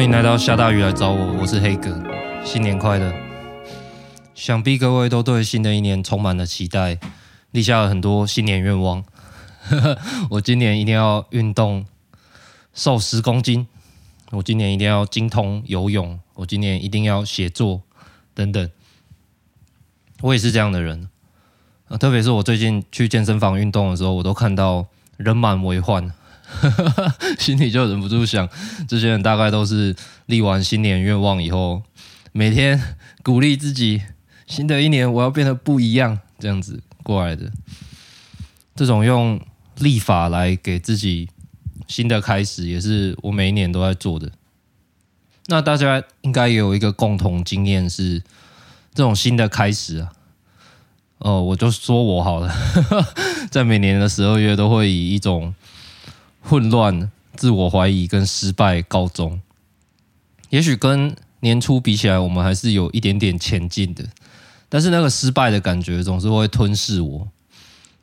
欢迎来到下大雨来找我，我是黑哥，新年快乐！想必各位都对新的一年充满了期待，立下了很多新年愿望。我今年一定要运动，瘦十公斤；我今年一定要精通游泳；我今年一定要写作等等。我也是这样的人，特别是我最近去健身房运动的时候，我都看到人满为患。心里就忍不住想，这些人大概都是立完新年愿望以后，每天鼓励自己，新的一年我要变得不一样，这样子过来的。这种用立法来给自己新的开始，也是我每一年都在做的。那大家应该也有一个共同经验是，这种新的开始啊，哦，我就说我好了，在每年的十二月都会以一种。混乱、自我怀疑跟失败告终。也许跟年初比起来，我们还是有一点点前进的，但是那个失败的感觉总是会吞噬我，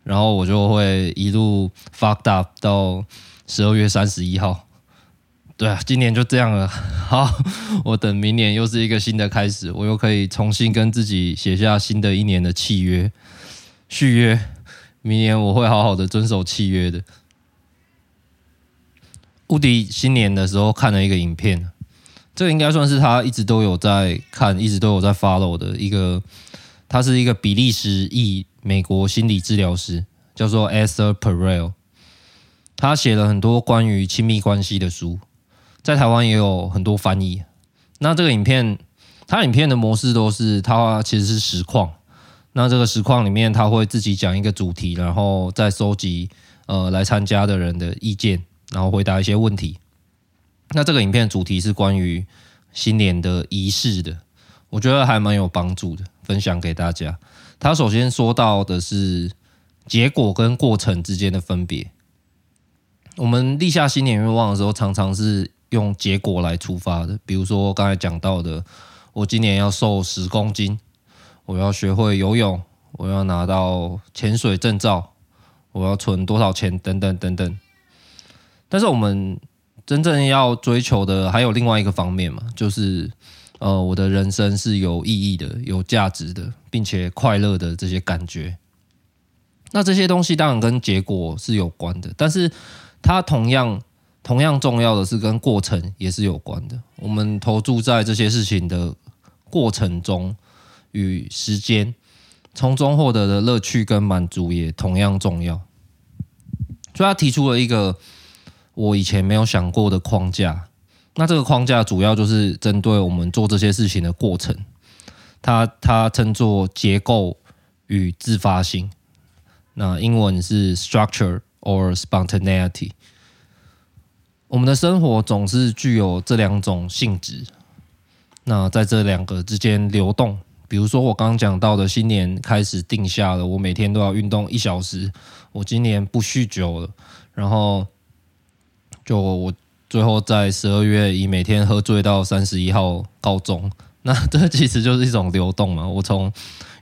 然后我就会一路 fucked up 到十二月三十一号。对啊，今年就这样了。好，我等明年又是一个新的开始，我又可以重新跟自己写下新的一年的契约、续约。明年我会好好的遵守契约的。乌迪新年的时候看了一个影片，这个应该算是他一直都有在看，一直都有在 follow 的一个。他是一个比利时裔美国心理治疗师，叫做 Esther Perel。他写了很多关于亲密关系的书，在台湾也有很多翻译。那这个影片，他影片的模式都是他其实是实况。那这个实况里面，他会自己讲一个主题，然后再收集呃来参加的人的意见。然后回答一些问题。那这个影片主题是关于新年的仪式的，我觉得还蛮有帮助的，分享给大家。他首先说到的是结果跟过程之间的分别。我们立下新年愿望的时候，常常是用结果来出发的，比如说刚才讲到的，我今年要瘦十公斤，我要学会游泳，我要拿到潜水证照，我要存多少钱，等等等等。但是我们真正要追求的还有另外一个方面嘛，就是呃，我的人生是有意义的、有价值的，并且快乐的这些感觉。那这些东西当然跟结果是有关的，但是它同样同样重要的是跟过程也是有关的。我们投注在这些事情的过程中与时间，从中获得的乐趣跟满足也同样重要。所以他提出了一个。我以前没有想过的框架，那这个框架主要就是针对我们做这些事情的过程，它它称作结构与自发性，那英文是 structure or spontaneity。我们的生活总是具有这两种性质，那在这两个之间流动，比如说我刚刚讲到的，新年开始定下了，我每天都要运动一小时，我今年不酗酒了，然后。就我最后在十二月以每天喝醉到三十一号告终，那 这其实就是一种流动嘛。我从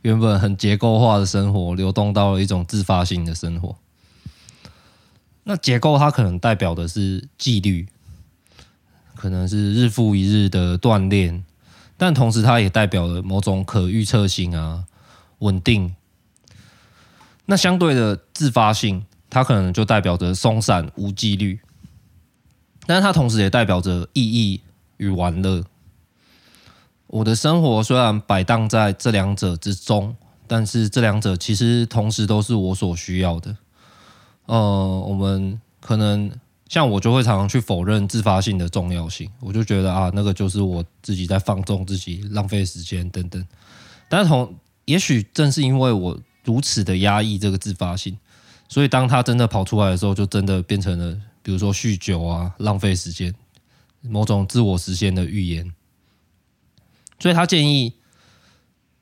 原本很结构化的生活，流动到了一种自发性的生活。那结构它可能代表的是纪律，可能是日复一日的锻炼，但同时它也代表了某种可预测性啊、稳定。那相对的自发性，它可能就代表着松散无纪律。但是它同时也代表着意义与玩乐。我的生活虽然摆荡在这两者之中，但是这两者其实同时都是我所需要的。呃，我们可能像我就会常常去否认自发性的重要性，我就觉得啊，那个就是我自己在放纵自己、浪费时间等等。但是同也许正是因为我如此的压抑这个自发性，所以当它真的跑出来的时候，就真的变成了。比如说酗酒啊，浪费时间，某种自我实现的预言。所以他建议，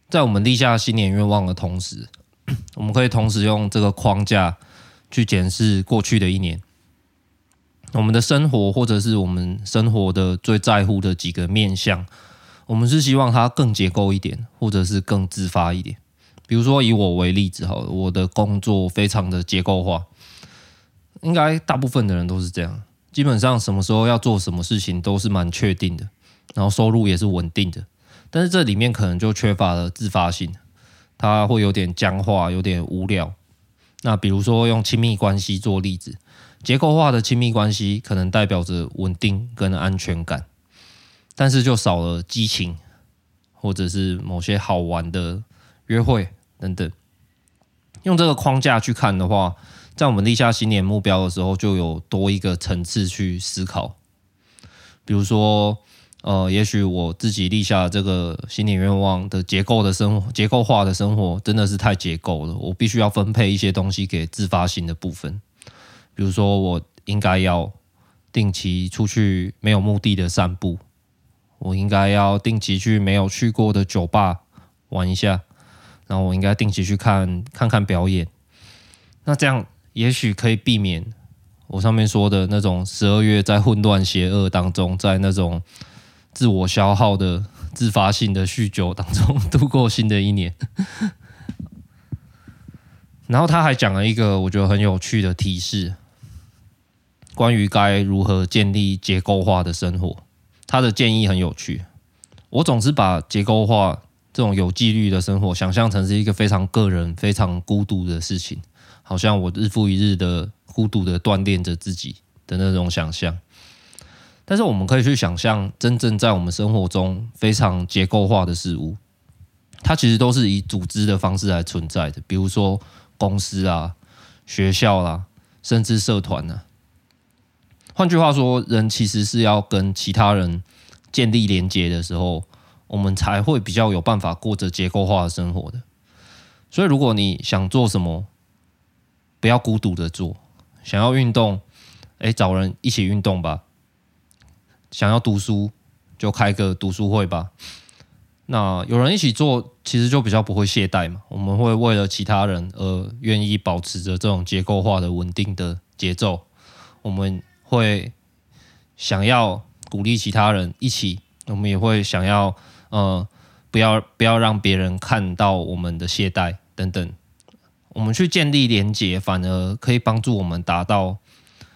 在我们立下新年愿望的同时，我们可以同时用这个框架去检视过去的一年，我们的生活或者是我们生活的最在乎的几个面向，我们是希望它更结构一点，或者是更自发一点。比如说以我为例子，好了，我的工作非常的结构化。应该大部分的人都是这样，基本上什么时候要做什么事情都是蛮确定的，然后收入也是稳定的。但是这里面可能就缺乏了自发性，它会有点僵化，有点无聊。那比如说用亲密关系做例子，结构化的亲密关系可能代表着稳定跟安全感，但是就少了激情，或者是某些好玩的约会等等。用这个框架去看的话，在我们立下新年目标的时候，就有多一个层次去思考。比如说，呃，也许我自己立下这个新年愿望的结构的生活，结构化的生活真的是太结构了，我必须要分配一些东西给自发性的部分。比如说，我应该要定期出去没有目的的散步，我应该要定期去没有去过的酒吧玩一下。然后我应该定期去看看看表演，那这样也许可以避免我上面说的那种十二月在混乱邪恶当中，在那种自我消耗的自发性的酗酒当中度过新的一年。然后他还讲了一个我觉得很有趣的提示，关于该如何建立结构化的生活。他的建议很有趣，我总是把结构化。这种有纪律的生活，想象成是一个非常个人、非常孤独的事情，好像我日复一日的孤独的锻炼着自己的那种想象。但是我们可以去想象，真正在我们生活中非常结构化的事物，它其实都是以组织的方式来存在的，比如说公司啊、学校啦、甚至社团呢、换句话说，人其实是要跟其他人建立连接的时候。我们才会比较有办法过着结构化的生活的。所以，如果你想做什么，不要孤独的做。想要运动，哎，找人一起运动吧。想要读书，就开个读书会吧。那有人一起做，其实就比较不会懈怠嘛。我们会为了其他人而愿意保持着这种结构化的稳定的节奏。我们会想要鼓励其他人一起，我们也会想要。呃，不要不要让别人看到我们的懈怠等等，我们去建立连接，反而可以帮助我们达到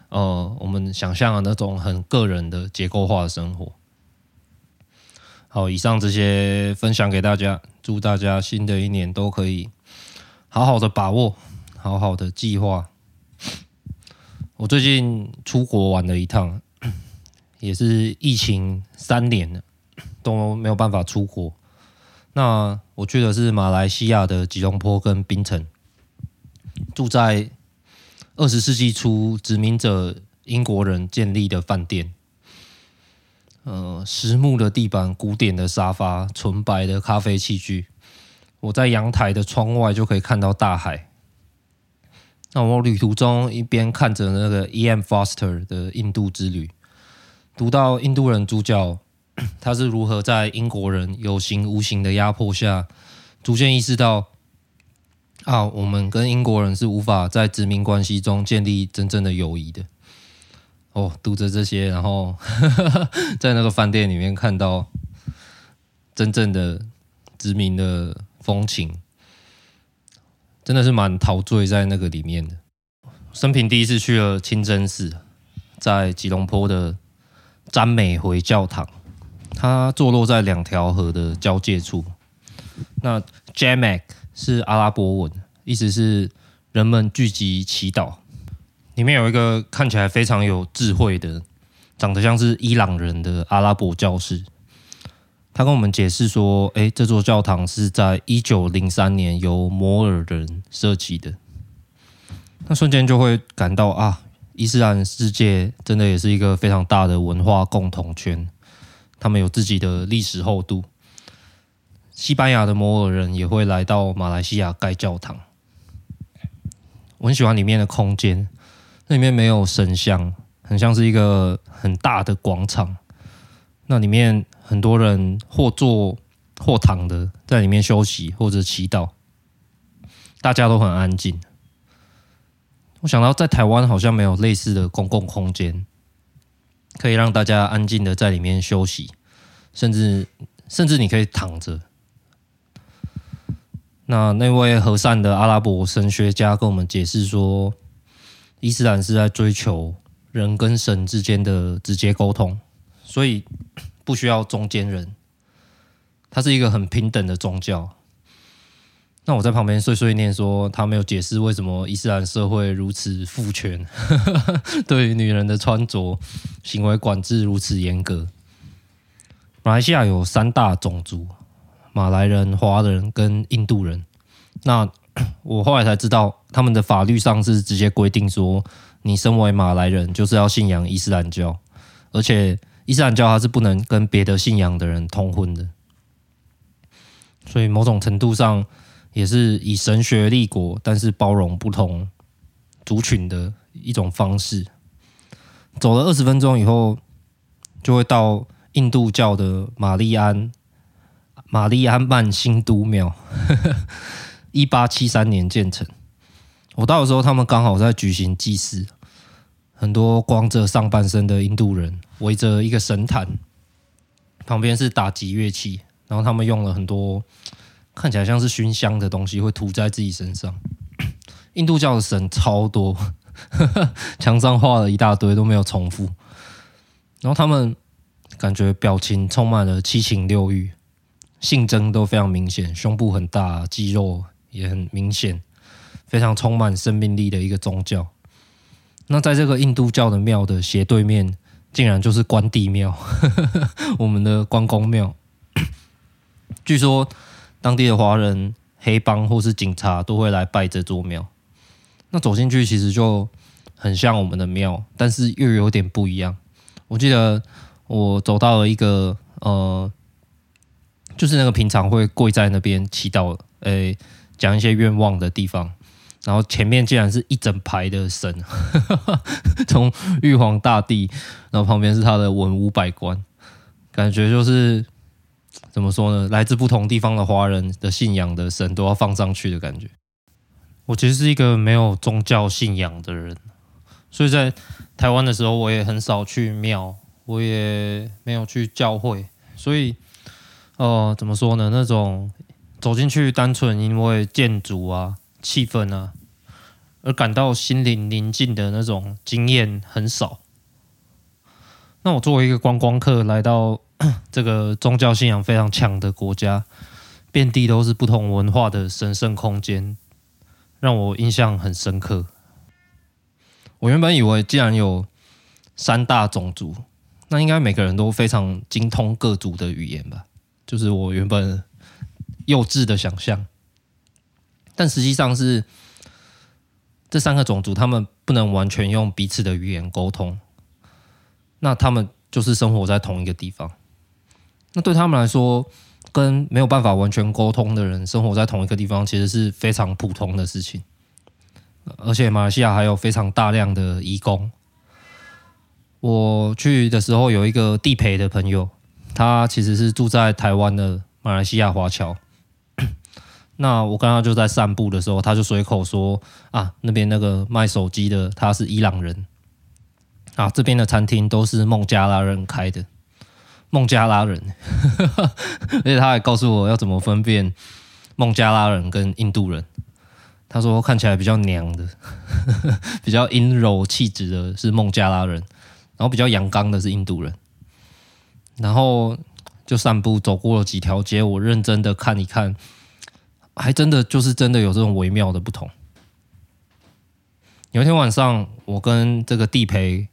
呃我们想象的那种很个人的结构化的生活。好，以上这些分享给大家，祝大家新的一年都可以好好的把握，好好的计划。我最近出国玩了一趟，也是疫情三年了。都没有办法出国。那我去的是马来西亚的吉隆坡跟槟城，住在二十世纪初殖民者英国人建立的饭店。呃，实木的地板、古典的沙发、纯白的咖啡器具。我在阳台的窗外就可以看到大海。那我旅途中一边看着那个 E.M. Foster 的《印度之旅》，读到印度人主角。他是如何在英国人有形无形的压迫下，逐渐意识到啊，我们跟英国人是无法在殖民关系中建立真正的友谊的。哦，读着这些，然后 在那个饭店里面看到真正的殖民的风情，真的是蛮陶醉在那个里面的。生平第一次去了清真寺，在吉隆坡的詹美回教堂。它坐落在两条河的交界处。那 Jamak 是阿拉伯文，意思是人们聚集祈祷。里面有一个看起来非常有智慧的，长得像是伊朗人的阿拉伯教士。他跟我们解释说：“哎，这座教堂是在一九零三年由摩尔人设计的。”那瞬间就会感到啊，伊斯兰世界真的也是一个非常大的文化共同圈。他们有自己的历史厚度。西班牙的摩尔人也会来到马来西亚盖教堂。我很喜欢里面的空间，那里面没有神像，很像是一个很大的广场。那里面很多人或坐或躺的在里面休息或者祈祷，大家都很安静。我想到在台湾好像没有类似的公共空间。可以让大家安静的在里面休息，甚至甚至你可以躺着。那那位和善的阿拉伯神学家跟我们解释说，伊斯兰是在追求人跟神之间的直接沟通，所以不需要中间人。它是一个很平等的宗教。那我在旁边碎碎念说，他没有解释为什么伊斯兰社会如此父权，对于女人的穿着行为管制如此严格。马来西亚有三大种族：马来人、华人跟印度人。那 我后来才知道，他们的法律上是直接规定说，你身为马来人就是要信仰伊斯兰教，而且伊斯兰教它是不能跟别的信仰的人通婚的。所以某种程度上也是以神学立国，但是包容不同族群的一种方式。走了二十分钟以后，就会到印度教的玛丽安玛丽安曼新都庙，一八七三年建成。我到的时候，他们刚好在举行祭祀，很多光着上半身的印度人围着一个神坛，旁边是打击乐器。然后他们用了很多看起来像是熏香的东西，会涂在自己身上。印度教的神超多，墙上画了一大堆都没有重复。然后他们感觉表情充满了七情六欲，性征都非常明显，胸部很大，肌肉也很明显，非常充满生命力的一个宗教。那在这个印度教的庙的斜对面，竟然就是关帝庙，我们的关公庙。据说当地的华人、黑帮或是警察都会来拜这座庙。那走进去其实就很像我们的庙，但是又有点不一样。我记得我走到了一个呃，就是那个平常会跪在那边祈祷、诶讲一些愿望的地方，然后前面竟然是一整排的神，从玉皇大帝，然后旁边是他的文武百官，感觉就是。怎么说呢？来自不同地方的华人的信仰的神都要放上去的感觉。我其实是一个没有宗教信仰的人，所以在台湾的时候，我也很少去庙，我也没有去教会。所以，呃，怎么说呢？那种走进去，单纯因为建筑啊、气氛啊，而感到心灵宁静的那种经验很少。那我作为一个观光客来到。这个宗教信仰非常强的国家，遍地都是不同文化的神圣空间，让我印象很深刻。我原本以为，既然有三大种族，那应该每个人都非常精通各族的语言吧？就是我原本幼稚的想象。但实际上是这三个种族，他们不能完全用彼此的语言沟通，那他们就是生活在同一个地方。那对他们来说，跟没有办法完全沟通的人生活在同一个地方，其实是非常普通的事情。而且马来西亚还有非常大量的移工。我去的时候有一个地陪的朋友，他其实是住在台湾的马来西亚华侨。那我刚刚就在散步的时候，他就随口说：“啊，那边那个卖手机的他是伊朗人。啊，这边的餐厅都是孟加拉人开的。”孟加拉人，而且他还告诉我要怎么分辨孟加拉人跟印度人。他说看起来比较娘的，比较阴柔气质的是孟加拉人，然后比较阳刚的是印度人。然后就散步走过了几条街，我认真的看一看，还真的就是真的有这种微妙的不同。有一天晚上，我跟这个地陪，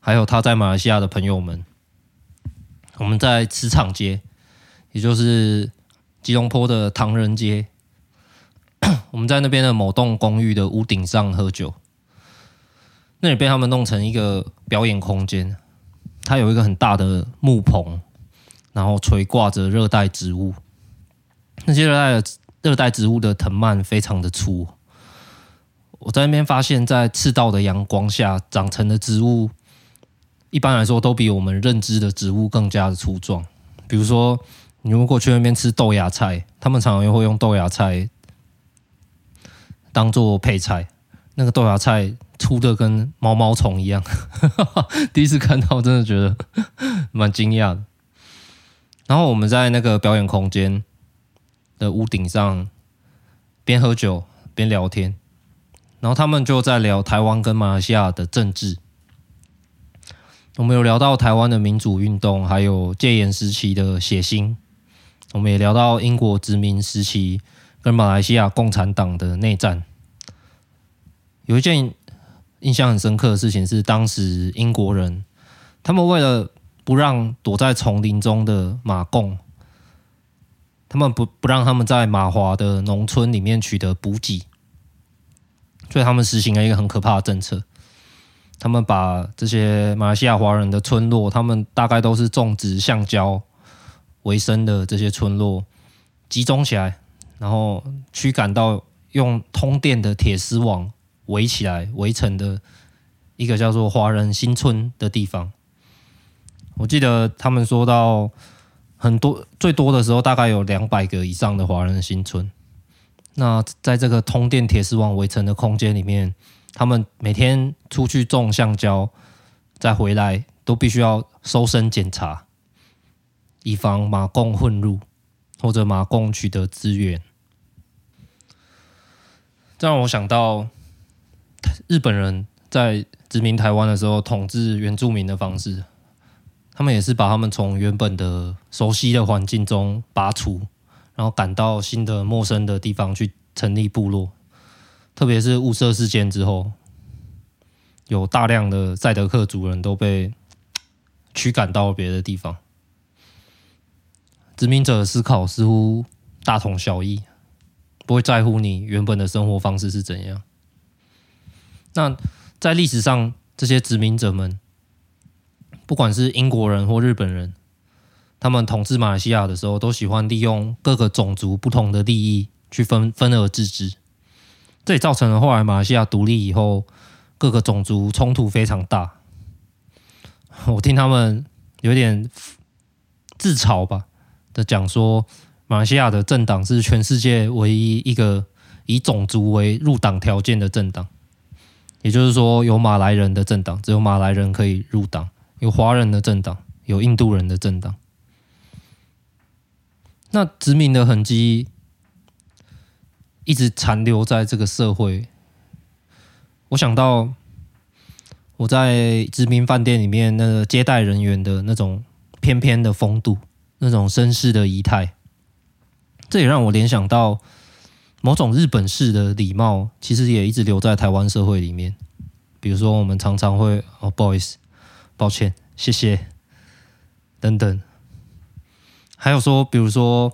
还有他在马来西亚的朋友们。我们在磁场街，也就是吉隆坡的唐人街，我们在那边的某栋公寓的屋顶上喝酒。那里被他们弄成一个表演空间，它有一个很大的木棚，然后垂挂着热带植物。那些热带热带植物的藤蔓非常的粗。我在那边发现，在赤道的阳光下长成的植物。一般来说，都比我们认知的植物更加的粗壮。比如说，你如果去那边吃豆芽菜，他们常常又会用豆芽菜当做配菜。那个豆芽菜粗的跟毛毛虫一样，第一次看到，真的觉得蛮惊讶的。然后我们在那个表演空间的屋顶上边喝酒边聊天，然后他们就在聊台湾跟马来西亚的政治。我们有聊到台湾的民主运动，还有戒严时期的血腥。我们也聊到英国殖民时期跟马来西亚共产党的内战。有一件印象很深刻的事情是，当时英国人他们为了不让躲在丛林中的马共，他们不不让他们在马华的农村里面取得补给，所以他们实行了一个很可怕的政策。他们把这些马来西亚华人的村落，他们大概都是种植橡胶为生的这些村落，集中起来，然后驱赶到用通电的铁丝网围起来围成的一个叫做华人新村的地方。我记得他们说到很多最多的时候，大概有两百个以上的华人新村。那在这个通电铁丝网围成的空间里面，他们每天出去种橡胶，再回来都必须要搜身检查，以防马共混入或者马共取得资源。这让我想到日本人在殖民台湾的时候统治原住民的方式，他们也是把他们从原本的熟悉的环境中拔除，然后赶到新的陌生的地方去成立部落。特别是雾社事件之后，有大量的赛德克族人都被驱赶到别的地方。殖民者的思考似乎大同小异，不会在乎你原本的生活方式是怎样。那在历史上，这些殖民者们，不管是英国人或日本人，他们统治马来西亚的时候，都喜欢利用各个种族不同的利益去分分而治之。这也造成了后来马来西亚独立以后，各个种族冲突非常大。我听他们有点自嘲吧的讲说，马来西亚的政党是全世界唯一一个以种族为入党条件的政党，也就是说，有马来人的政党，只有马来人可以入党；有华人的政党，有印度人的政党。那殖民的痕迹。一直残留在这个社会。我想到我在殖民饭店里面那个接待人员的那种翩翩的风度，那种绅士的仪态，这也让我联想到某种日本式的礼貌，其实也一直留在台湾社会里面。比如说，我们常常会哦，不好意思，抱歉，谢谢，等等。还有说，比如说，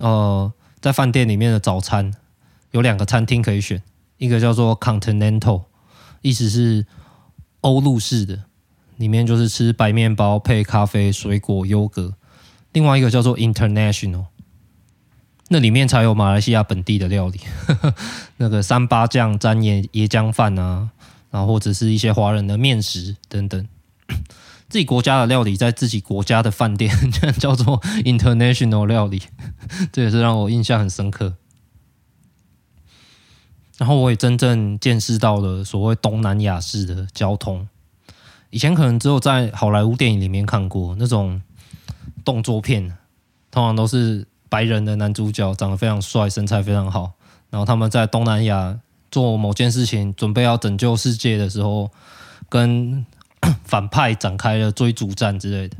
呃，在饭店里面的早餐。有两个餐厅可以选，一个叫做 Continental，意思是欧陆式的，里面就是吃白面包配咖啡、水果、优格；另外一个叫做 International，那里面才有马来西亚本地的料理，呵 呵那个三八酱沾椰椰浆饭啊，然后或者是一些华人的面食等等，自己国家的料理在自己国家的饭店 叫做 International 料理，这也是让我印象很深刻。然后我也真正见识到了所谓东南亚式的交通。以前可能只有在好莱坞电影里面看过那种动作片，通常都是白人的男主角长得非常帅，身材非常好，然后他们在东南亚做某件事情，准备要拯救世界的时候，跟反派展开了追逐战之类的。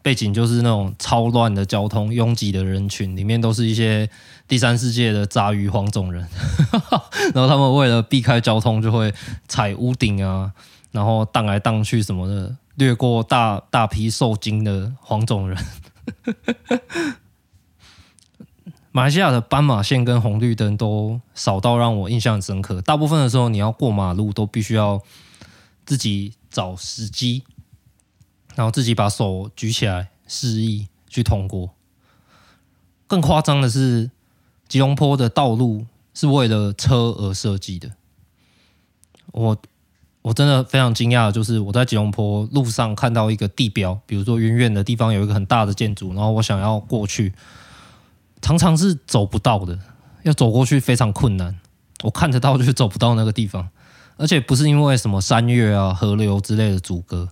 背景就是那种超乱的交通、拥挤的人群，里面都是一些第三世界的杂鱼黄种人，然后他们为了避开交通，就会踩屋顶啊，然后荡来荡去什么的，掠过大大批受惊的黄种人。马来西亚的斑马线跟红绿灯都少到让我印象深刻，大部分的时候你要过马路都必须要自己找时机。然后自己把手举起来示意去通过。更夸张的是，吉隆坡的道路是为了车而设计的。我我真的非常惊讶，就是我在吉隆坡路上看到一个地标，比如说远远的地方有一个很大的建筑，然后我想要过去，常常是走不到的，要走过去非常困难。我看得到，就是走不到那个地方，而且不是因为什么山岳啊、河流之类的阻隔，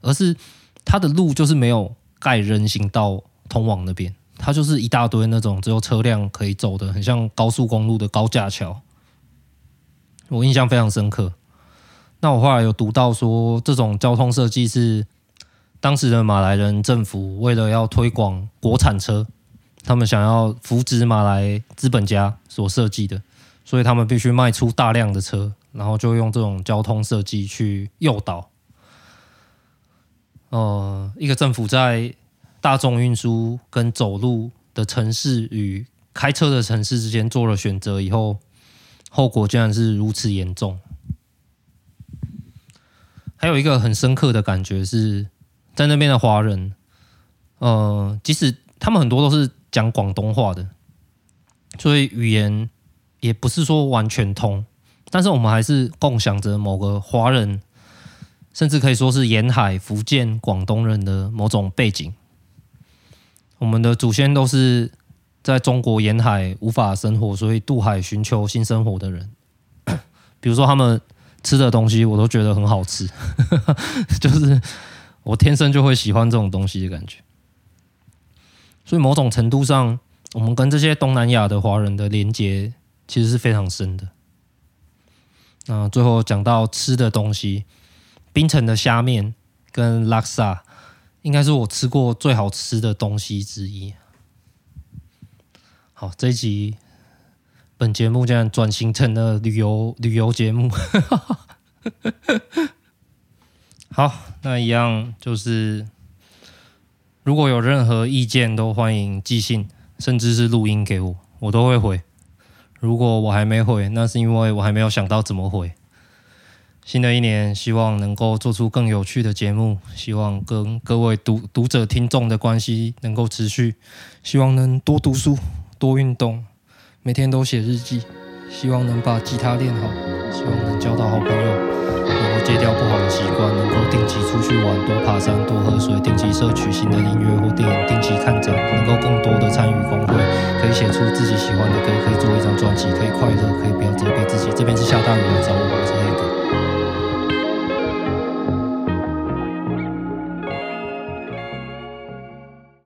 而是。它的路就是没有盖人行道通往那边，它就是一大堆那种只有车辆可以走的，很像高速公路的高架桥。我印象非常深刻。那我后来有读到说，这种交通设计是当时的马来人政府为了要推广国产车，他们想要扶植马来资本家所设计的，所以他们必须卖出大量的车，然后就用这种交通设计去诱导，呃，一个政府在大众运输跟走路的城市与开车的城市之间做了选择以后，后果竟然是如此严重。还有一个很深刻的感觉是，在那边的华人，呃，即使他们很多都是讲广东话的，所以语言也不是说完全通，但是我们还是共享着某个华人，甚至可以说是沿海福建广东人的某种背景。我们的祖先都是在中国沿海无法生活，所以渡海寻求新生活的人，比如说他们。吃的东西我都觉得很好吃，就是我天生就会喜欢这种东西的感觉。所以某种程度上，我们跟这些东南亚的华人的连接其实是非常深的。那最后讲到吃的东西，槟城的虾面跟拉萨应该是我吃过最好吃的东西之一。好，这一集。本节目将转型成了旅游旅游节目。好，那一样就是，如果有任何意见，都欢迎寄信，甚至是录音给我，我都会回。如果我还没回，那是因为我还没有想到怎么回。新的一年，希望能够做出更有趣的节目，希望跟各位读读者、听众的关系能够持续，希望能多读书、多运动。每天都写日记，希望能把吉他练好，希望能交到好朋友，戒掉不好的习惯，能够定期出去玩，多爬山，多喝水，定期摄取新的音乐或电影，定期看展，能够更多的参与公会，可以写出自己喜欢的歌，可以做一张专辑，可以快乐，可以不要责备自己。这边是下大雨来找我。